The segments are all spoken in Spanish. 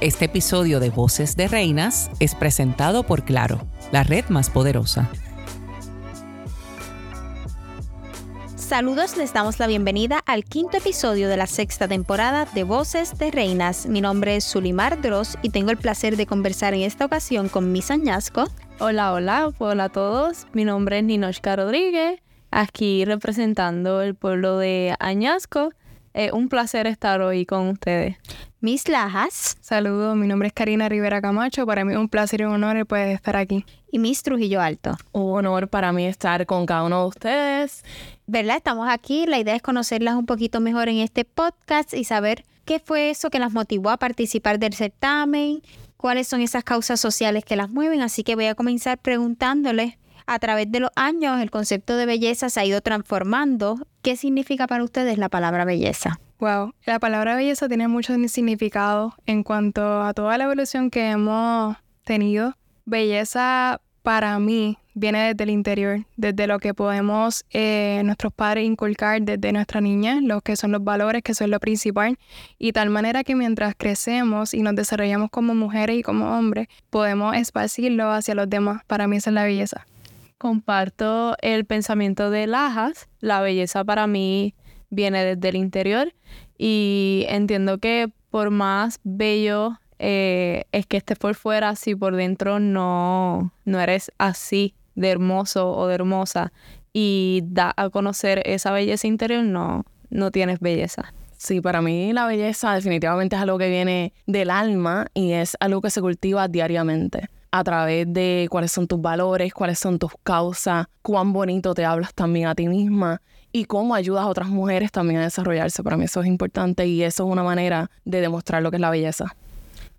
Este episodio de Voces de Reinas es presentado por Claro, la red más poderosa. Saludos, les damos la bienvenida al quinto episodio de la sexta temporada de Voces de Reinas. Mi nombre es Sulimar Dross y tengo el placer de conversar en esta ocasión con Miss Añasco. Hola, hola, hola a todos. Mi nombre es Ninochka Rodríguez, aquí representando el pueblo de Añasco. Es un placer estar hoy con ustedes. Miss Lajas. Saludos, mi nombre es Karina Rivera Camacho. Para mí es un placer y un honor poder estar aquí. Y Miss Trujillo Alto. Un honor para mí estar con cada uno de ustedes. ¿Verdad? Estamos aquí. La idea es conocerlas un poquito mejor en este podcast y saber qué fue eso que las motivó a participar del certamen, cuáles son esas causas sociales que las mueven. Así que voy a comenzar preguntándoles a través de los años el concepto de belleza se ha ido transformando. ¿Qué significa para ustedes la palabra belleza? Wow, la palabra belleza tiene mucho significado en cuanto a toda la evolución que hemos tenido. Belleza para mí viene desde el interior, desde lo que podemos eh, nuestros padres inculcar desde nuestra niña, lo que son los valores, que son lo principal, y tal manera que mientras crecemos y nos desarrollamos como mujeres y como hombres, podemos esparcirlo hacia los demás. Para mí esa es la belleza. Comparto el pensamiento de Lajas. La belleza para mí viene desde el interior y entiendo que por más bello eh, es que estés por fuera, si por dentro no, no eres así de hermoso o de hermosa y da a conocer esa belleza interior, no, no tienes belleza. Sí, para mí la belleza definitivamente es algo que viene del alma y es algo que se cultiva diariamente a través de cuáles son tus valores, cuáles son tus causas, cuán bonito te hablas también a ti misma y cómo ayudas a otras mujeres también a desarrollarse. Para mí eso es importante y eso es una manera de demostrar lo que es la belleza.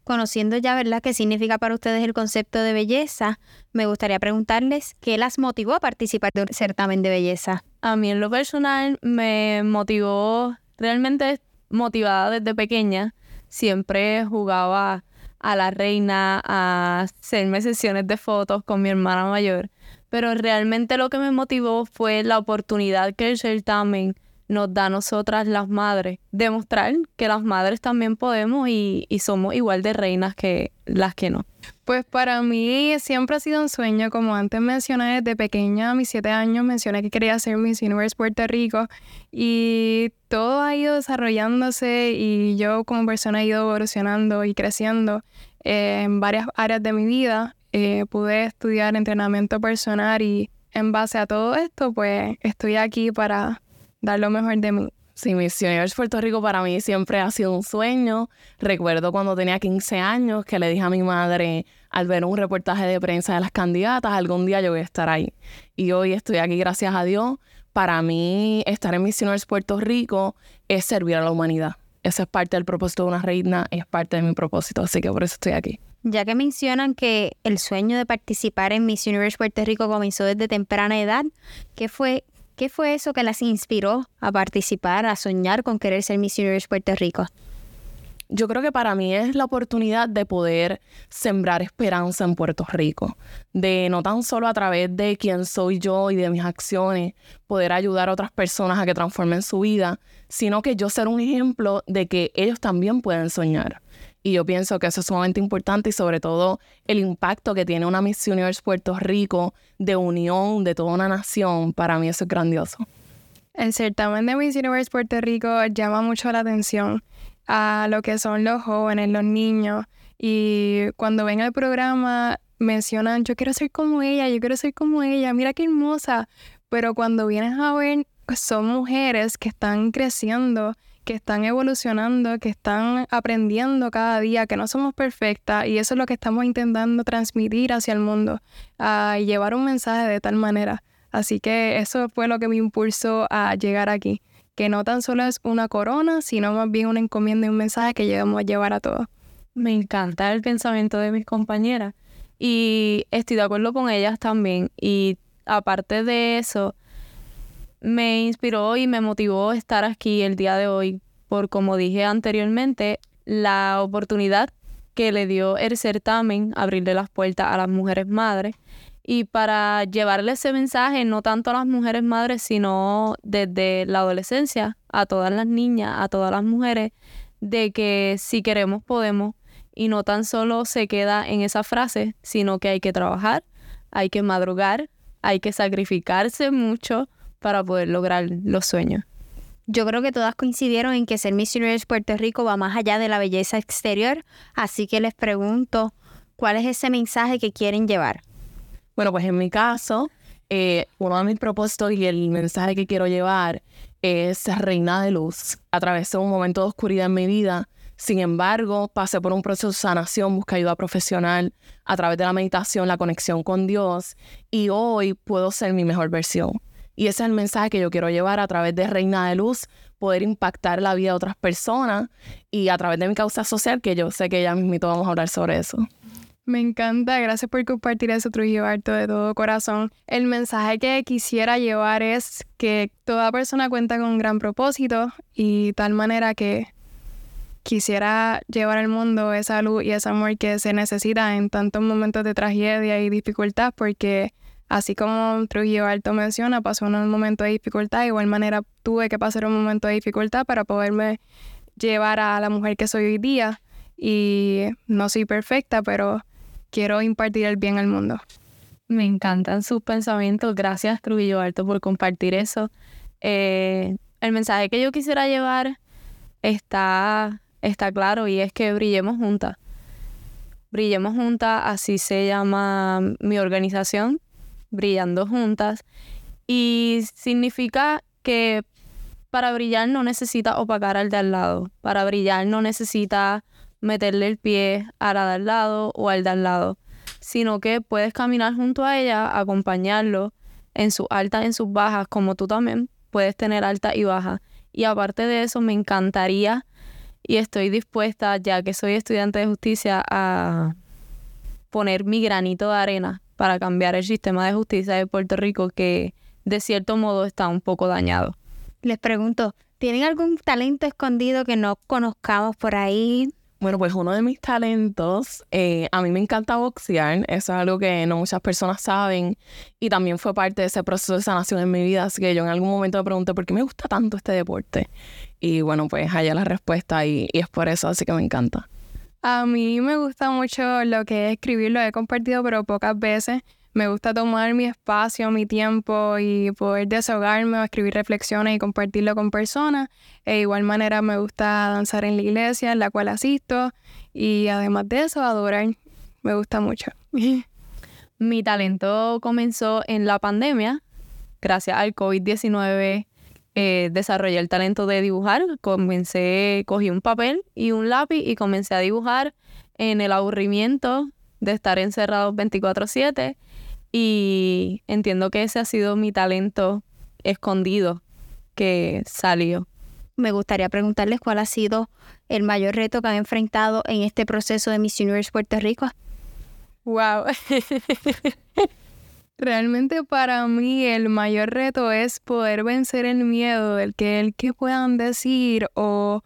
Conociendo ya, ¿verdad?, qué significa para ustedes el concepto de belleza, me gustaría preguntarles qué las motivó a participar de un certamen de belleza. A mí en lo personal me motivó, realmente motivada desde pequeña, siempre jugaba a la reina, a hacerme sesiones de fotos con mi hermana mayor pero realmente lo que me motivó fue la oportunidad que el certamen nos da a nosotras las madres, demostrar que las madres también podemos y, somos igual de reinas que las que no. Pues para mí siempre ha sido un sueño, como antes mencioné desde pequeña, a mis siete años, mencioné que quería ser Miss Universe Puerto Rico y todo ha ido desarrollándose y yo como persona he ido evolucionando y creciendo en varias áreas de mi vida eh, pude estudiar entrenamiento personal y en base a todo esto, pues estoy aquí para dar lo mejor de mí. Sí, Misioneros Puerto Rico para mí siempre ha sido un sueño. Recuerdo cuando tenía 15 años que le dije a mi madre al ver un reportaje de prensa de las candidatas, algún día yo voy a estar ahí. Y hoy estoy aquí gracias a Dios. Para mí estar en Misioneros Puerto Rico es servir a la humanidad. Esa es parte del propósito de una reina, es parte de mi propósito, así que por eso estoy aquí. Ya que mencionan que el sueño de participar en Miss Universe Puerto Rico comenzó desde temprana edad, ¿qué fue, qué fue eso que las inspiró a participar, a soñar con querer ser Miss Universe Puerto Rico? Yo creo que para mí es la oportunidad de poder sembrar esperanza en Puerto Rico, de no tan solo a través de quién soy yo y de mis acciones, poder ayudar a otras personas a que transformen su vida, sino que yo ser un ejemplo de que ellos también pueden soñar. Y yo pienso que eso es sumamente importante y sobre todo el impacto que tiene una Miss Universe Puerto Rico de unión de toda una nación, para mí eso es grandioso. El certamen de Miss Universe Puerto Rico llama mucho la atención a lo que son los jóvenes, los niños. Y cuando ven el programa mencionan, yo quiero ser como ella, yo quiero ser como ella, mira qué hermosa. Pero cuando vienes a ver, son mujeres que están creciendo que están evolucionando, que están aprendiendo cada día, que no somos perfectas y eso es lo que estamos intentando transmitir hacia el mundo, a llevar un mensaje de tal manera. Así que eso fue lo que me impulsó a llegar aquí, que no tan solo es una corona, sino más bien una encomienda y un mensaje que llevamos a llevar a todos. Me encanta el pensamiento de mis compañeras y estoy de acuerdo con ellas también y aparte de eso, me inspiró y me motivó estar aquí el día de hoy por, como dije anteriormente, la oportunidad que le dio el certamen, abrirle las puertas a las mujeres madres. Y para llevarle ese mensaje no tanto a las mujeres madres, sino desde la adolescencia a todas las niñas, a todas las mujeres, de que si queremos podemos. Y no tan solo se queda en esa frase, sino que hay que trabajar, hay que madrugar, hay que sacrificarse mucho para poder lograr los sueños. Yo creo que todas coincidieron en que ser Miss Universe Puerto Rico va más allá de la belleza exterior, así que les pregunto, ¿cuál es ese mensaje que quieren llevar? Bueno, pues en mi caso, eh, uno de mis propósitos y el mensaje que quiero llevar es reina de luz. Atravesé un momento de oscuridad en mi vida, sin embargo, pasé por un proceso de sanación, busqué ayuda profesional a través de la meditación, la conexión con Dios y hoy puedo ser mi mejor versión. Y ese es el mensaje que yo quiero llevar a través de Reina de Luz, poder impactar la vida de otras personas y a través de mi causa social, que yo sé que ya mismito vamos a hablar sobre eso. Me encanta, gracias por compartir eso, Trujillo Alto, de todo corazón. El mensaje que quisiera llevar es que toda persona cuenta con un gran propósito y tal manera que quisiera llevar al mundo esa luz y ese amor que se necesita en tantos momentos de tragedia y dificultad, porque Así como Trujillo Alto menciona, pasó un momento de dificultad, de igual manera tuve que pasar un momento de dificultad para poderme llevar a la mujer que soy hoy día. Y no soy perfecta, pero quiero impartir el bien al mundo. Me encantan sus pensamientos. Gracias, Trujillo Alto, por compartir eso. Eh, el mensaje que yo quisiera llevar está, está claro y es que brillemos juntas. Brillemos juntas, así se llama mi organización brillando juntas. Y significa que para brillar no necesita opacar al de al lado. Para brillar no necesita meterle el pie a la de al lado o al de al lado. Sino que puedes caminar junto a ella, acompañarlo en sus altas, en sus bajas, como tú también puedes tener alta y baja. Y aparte de eso, me encantaría y estoy dispuesta, ya que soy estudiante de justicia, a poner mi granito de arena para cambiar el sistema de justicia de Puerto Rico que de cierto modo está un poco dañado. Les pregunto, ¿tienen algún talento escondido que no conozcamos por ahí? Bueno, pues uno de mis talentos, eh, a mí me encanta boxear, eso es algo que no muchas personas saben y también fue parte de ese proceso de sanación en mi vida, así que yo en algún momento me pregunté por qué me gusta tanto este deporte y bueno, pues allá la respuesta y, y es por eso, así que me encanta. A mí me gusta mucho lo que es escribir, lo he compartido, pero pocas veces. Me gusta tomar mi espacio, mi tiempo y poder desahogarme o escribir reflexiones y compartirlo con personas. De igual manera me gusta danzar en la iglesia en la cual asisto y además de eso adorar. Me gusta mucho. mi talento comenzó en la pandemia, gracias al COVID-19 eh, desarrollé el talento de dibujar. Comencé, cogí un papel y un lápiz y comencé a dibujar en el aburrimiento de estar encerrado 24/7 y entiendo que ese ha sido mi talento escondido que salió. Me gustaría preguntarles cuál ha sido el mayor reto que han enfrentado en este proceso de Miss Universe Puerto Rico. Wow. Realmente para mí el mayor reto es poder vencer el miedo del que el que puedan decir o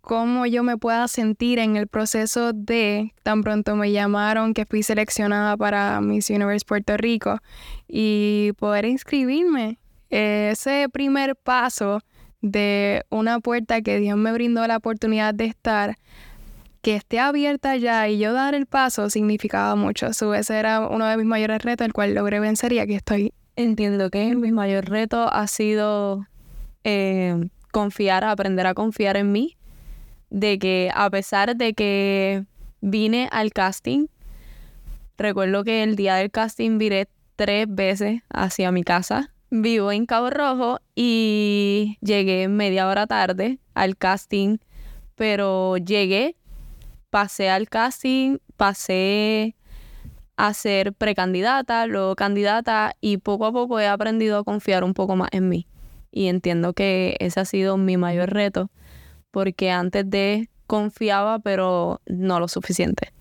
cómo yo me pueda sentir en el proceso de tan pronto me llamaron que fui seleccionada para Miss Universe Puerto Rico y poder inscribirme. Ese primer paso de una puerta que Dios me brindó la oportunidad de estar que esté abierta ya y yo dar el paso significaba mucho. ese era uno de mis mayores retos, el cual logré vencer y aquí estoy. Entiendo que mi mayor reto ha sido eh, confiar, aprender a confiar en mí, de que a pesar de que vine al casting, recuerdo que el día del casting viré tres veces hacia mi casa. Vivo en Cabo Rojo y llegué media hora tarde al casting, pero llegué pasé al casting, pasé a ser precandidata, luego candidata y poco a poco he aprendido a confiar un poco más en mí. Y entiendo que ese ha sido mi mayor reto, porque antes de confiaba, pero no lo suficiente.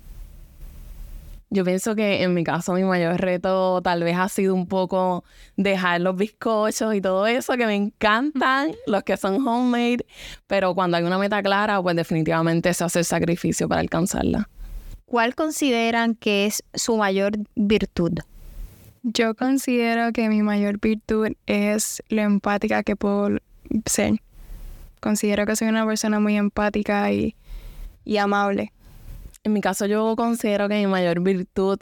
Yo pienso que en mi caso mi mayor reto tal vez ha sido un poco dejar los bizcochos y todo eso que me encantan, los que son homemade, pero cuando hay una meta clara, pues definitivamente se hace el sacrificio para alcanzarla. ¿Cuál consideran que es su mayor virtud? Yo considero que mi mayor virtud es lo empática que puedo ser. Considero que soy una persona muy empática y, y amable. En mi caso yo considero que mi mayor virtud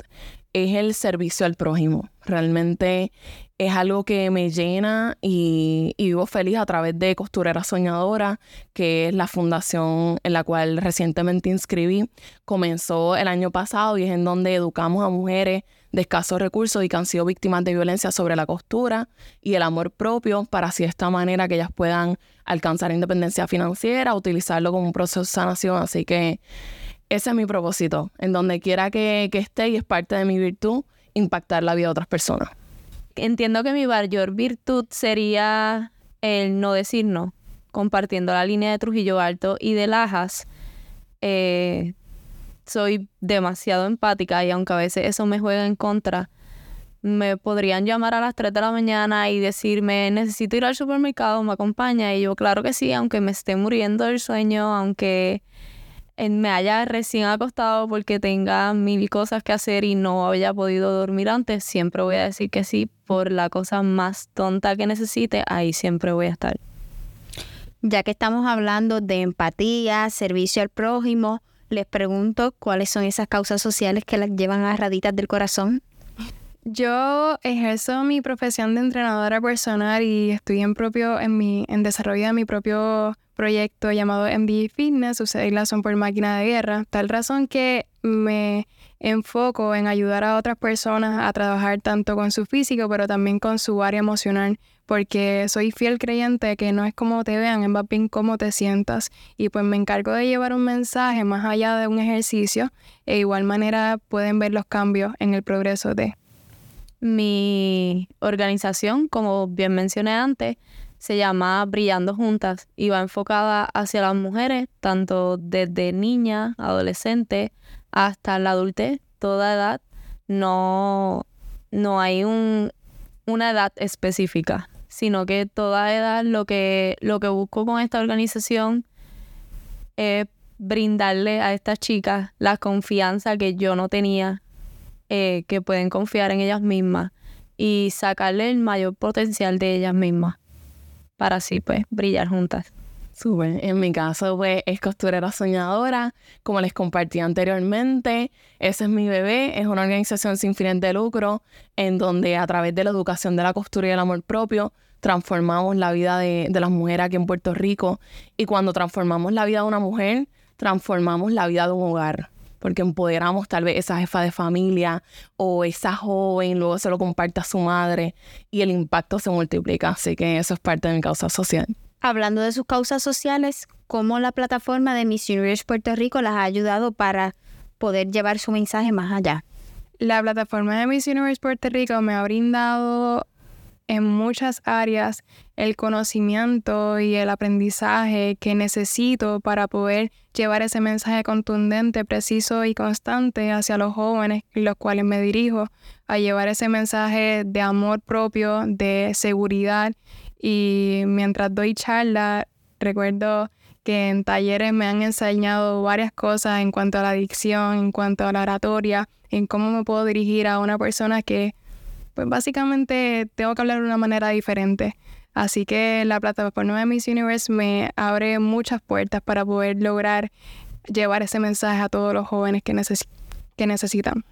es el servicio al prójimo. Realmente es algo que me llena y, vivo feliz a través de Costurera Soñadora, que es la fundación en la cual recientemente inscribí. Comenzó el año pasado y es en donde educamos a mujeres de escasos recursos y que han sido víctimas de violencia sobre la costura y el amor propio para así de esta manera que ellas puedan alcanzar independencia financiera, utilizarlo como un proceso de sanación. Así que ese es mi propósito, en donde quiera que, esté y es parte de mi virtud, impactar la vida de otras personas. Entiendo que mi mayor virtud sería el no decir no, compartiendo la línea de Trujillo Alto y de Lajas. Eh, soy demasiado empática y aunque a veces eso me juega en contra, me podrían llamar a las 3 de la mañana y decirme, necesito ir al supermercado, me acompaña. Y yo, claro que sí, aunque me esté muriendo del sueño, aunque me haya recién acostado porque tenga mil cosas que hacer y no haya podido dormir antes, siempre voy a decir que sí por la cosa más tonta que necesite, ahí siempre voy a estar. Ya que estamos hablando de empatía, servicio al prójimo, les pregunto cuáles son esas causas sociales que las llevan a raditas del corazón. Yo ejerzo mi profesión de entrenadora personal y estoy en propio en mi en desarrollo de mi propio proyecto llamado MD Fitness, la son por máquina de guerra, tal razón que me enfoco en ayudar a otras personas a trabajar tanto con su físico, pero también con su área emocional, porque soy fiel creyente que no es como te vean, es más bien cómo te sientas. Y pues me encargo de llevar un mensaje más allá de un ejercicio, e igual manera pueden ver los cambios en el progreso de. Mi organización, como bien mencioné antes, se llama Brillando Juntas y va enfocada hacia las mujeres, tanto desde niña, adolescente, hasta la adultez, toda edad. No, no hay un, una edad específica, sino que toda edad lo que, lo que busco con esta organización es brindarle a estas chicas la confianza que yo no tenía, eh, que pueden confiar en ellas mismas y sacarle el mayor potencial de ellas mismas para así pues brillar juntas. Súper. En mi caso, pues, es costurera soñadora. Como les compartí anteriormente, ese es mi bebé. Es una organización sin fines de lucro en donde a través de la educación de la costura y el amor propio transformamos la vida de, de las mujeres aquí en Puerto Rico. Y cuando transformamos la vida de una mujer, transformamos la vida de un hogar porque empoderamos tal vez esa jefa de familia o esa joven, luego se lo comparte a su madre y el impacto se multiplica. Así que eso es parte de mi causa social. Hablando de sus causas sociales, ¿cómo la plataforma de Miss Universe Puerto Rico las ha ayudado para poder llevar su mensaje más allá? La plataforma de Miss Universe Puerto Rico me ha brindado en muchas áreas el conocimiento y el aprendizaje que necesito para poder llevar ese mensaje contundente, preciso y constante hacia los jóvenes, los cuales me dirijo, a llevar ese mensaje de amor propio, de seguridad. Y mientras doy charla, recuerdo que en talleres me han enseñado varias cosas en cuanto a la adicción, en cuanto a la oratoria, en cómo me puedo dirigir a una persona que pues básicamente tengo que hablar de una manera diferente. Así que la plataforma de Miss Universe me abre muchas puertas para poder lograr llevar ese mensaje a todos los jóvenes que, que necesitan.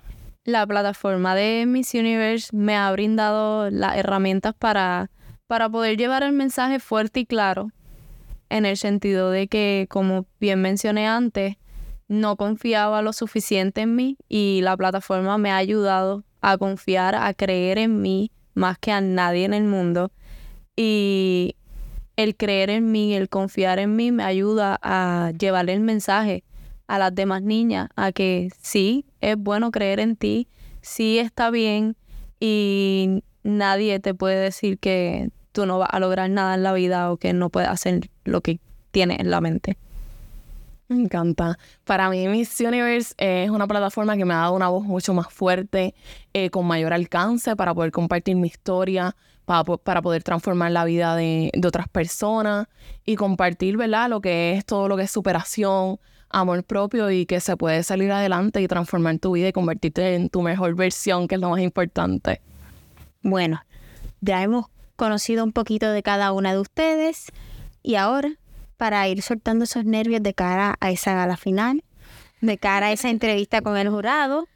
La plataforma de Miss Universe me ha brindado las herramientas para, para poder llevar el mensaje fuerte y claro, en el sentido de que, como bien mencioné antes, no confiaba lo suficiente en mí y la plataforma me ha ayudado a confiar, a creer en mí más que a nadie en el mundo. Y el creer en mí, el confiar en mí me ayuda a llevarle el mensaje a las demás niñas, a que sí, es bueno creer en ti, sí está bien y nadie te puede decir que tú no vas a lograr nada en la vida o que no puedes hacer lo que tienes en la mente. Me encanta. Para mí Miss Universe es una plataforma que me ha dado una voz mucho más fuerte, eh, con mayor alcance para poder compartir mi historia, para, para poder transformar la vida de, de, otras personas y compartir, ¿verdad? Lo que es todo lo que es superación, amor propio y que se puede salir adelante y transformar tu vida y convertirte en tu mejor versión, que es lo más importante. Bueno, ya hemos conocido un poquito de cada una de ustedes y ahora para ir soltando esos nervios de cara a esa gala final, de cara a esa entrevista con el jurado.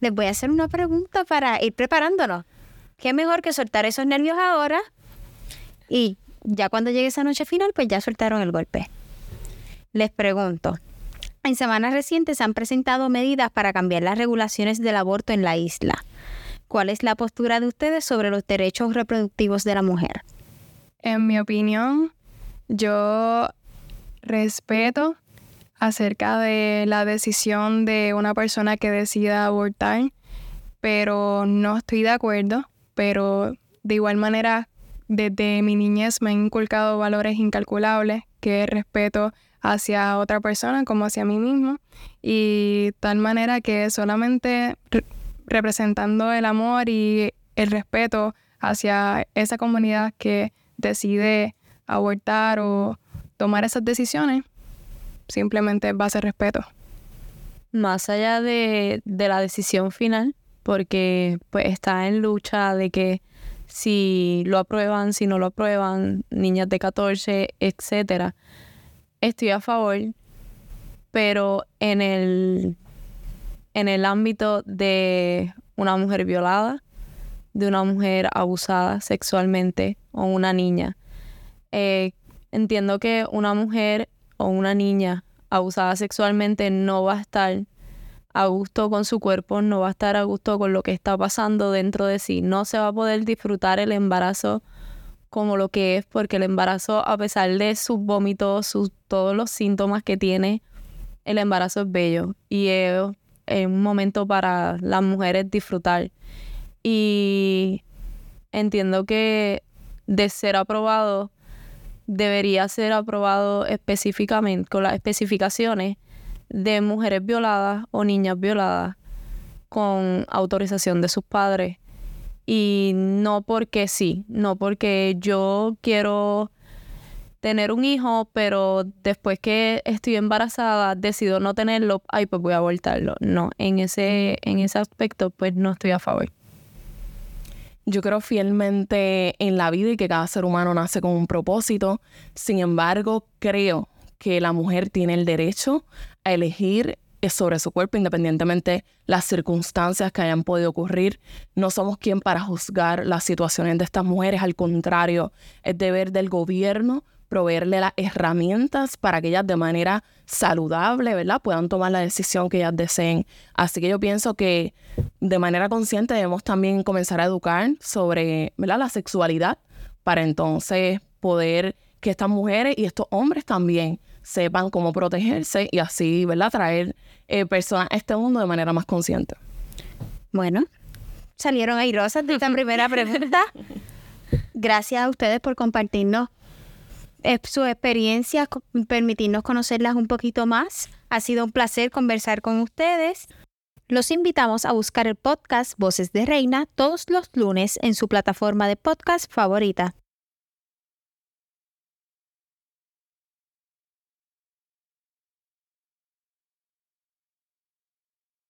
Les voy a hacer una pregunta para ir preparándonos. ¿Qué mejor que soltar esos nervios ahora? Y ya cuando llegue esa noche final, pues ya soltaron el golpe. Les pregunto, en semanas recientes se han presentado medidas para cambiar las regulaciones del aborto en la isla. ¿Cuál es la postura de ustedes sobre los derechos reproductivos de la mujer? En mi opinión, yo respeto acerca de la decisión de una persona que decida abortar, pero no estoy de acuerdo, pero de igual manera desde mi niñez me han inculcado valores incalculables, que es respeto hacia otra persona como hacia mí mismo, y tal manera que solamente representando el amor y el respeto hacia esa comunidad que decide abortar o tomar esas decisiones, simplemente a ser respeto. Más allá de, de la decisión final, porque pues está en lucha de que si lo aprueban, si no lo aprueban, niñas de 14, etcétera. Estoy a favor, pero en el, en el ámbito de una mujer violada, de una mujer abusada sexualmente o una niña. Eh, entiendo que una mujer o una niña abusada sexualmente no va a estar a gusto con su cuerpo, no va a estar a gusto con lo que está pasando dentro de sí, no se va a poder disfrutar el embarazo como lo que es, porque el embarazo, a pesar de sus vómitos, sus, todos los síntomas que tiene, el embarazo es bello y es, es un momento para las mujeres disfrutar. Y entiendo que de ser aprobado, debería ser aprobado específicamente con las especificaciones de mujeres violadas o niñas violadas con autorización de sus padres. Y no porque sí, no porque yo quiero tener un hijo, pero después que estoy embarazada decido no tenerlo, ay, pues voy a abortarlo. No, en ese, en ese aspecto, pues no estoy a favor. Yo creo fielmente en la vida y que cada ser humano nace con un propósito. Sin embargo, creo que la mujer tiene el derecho a elegir sobre su cuerpo independientemente las circunstancias que hayan podido ocurrir. No somos quien para juzgar las situaciones de estas mujeres, al contrario, es deber del gobierno proveerle las herramientas para que ellas de manera saludable, ¿verdad? Puedan tomar la decisión que ellas deseen. Así que yo pienso que de manera consciente debemos también comenzar a educar sobre, ¿verdad? La sexualidad para entonces poder que estas mujeres y estos hombres también sepan cómo protegerse y así, ¿verdad? Traer eh, personas a este mundo de manera más consciente. Bueno, salieron ahí rosas de esta primera pregunta. Gracias a ustedes por compartirnos eh, su experiencia, permitirnos conocerlas un poquito más. Ha sido un placer conversar con ustedes. Los invitamos a buscar el podcast Voces de Reina todos los lunes en su plataforma de podcast favorita.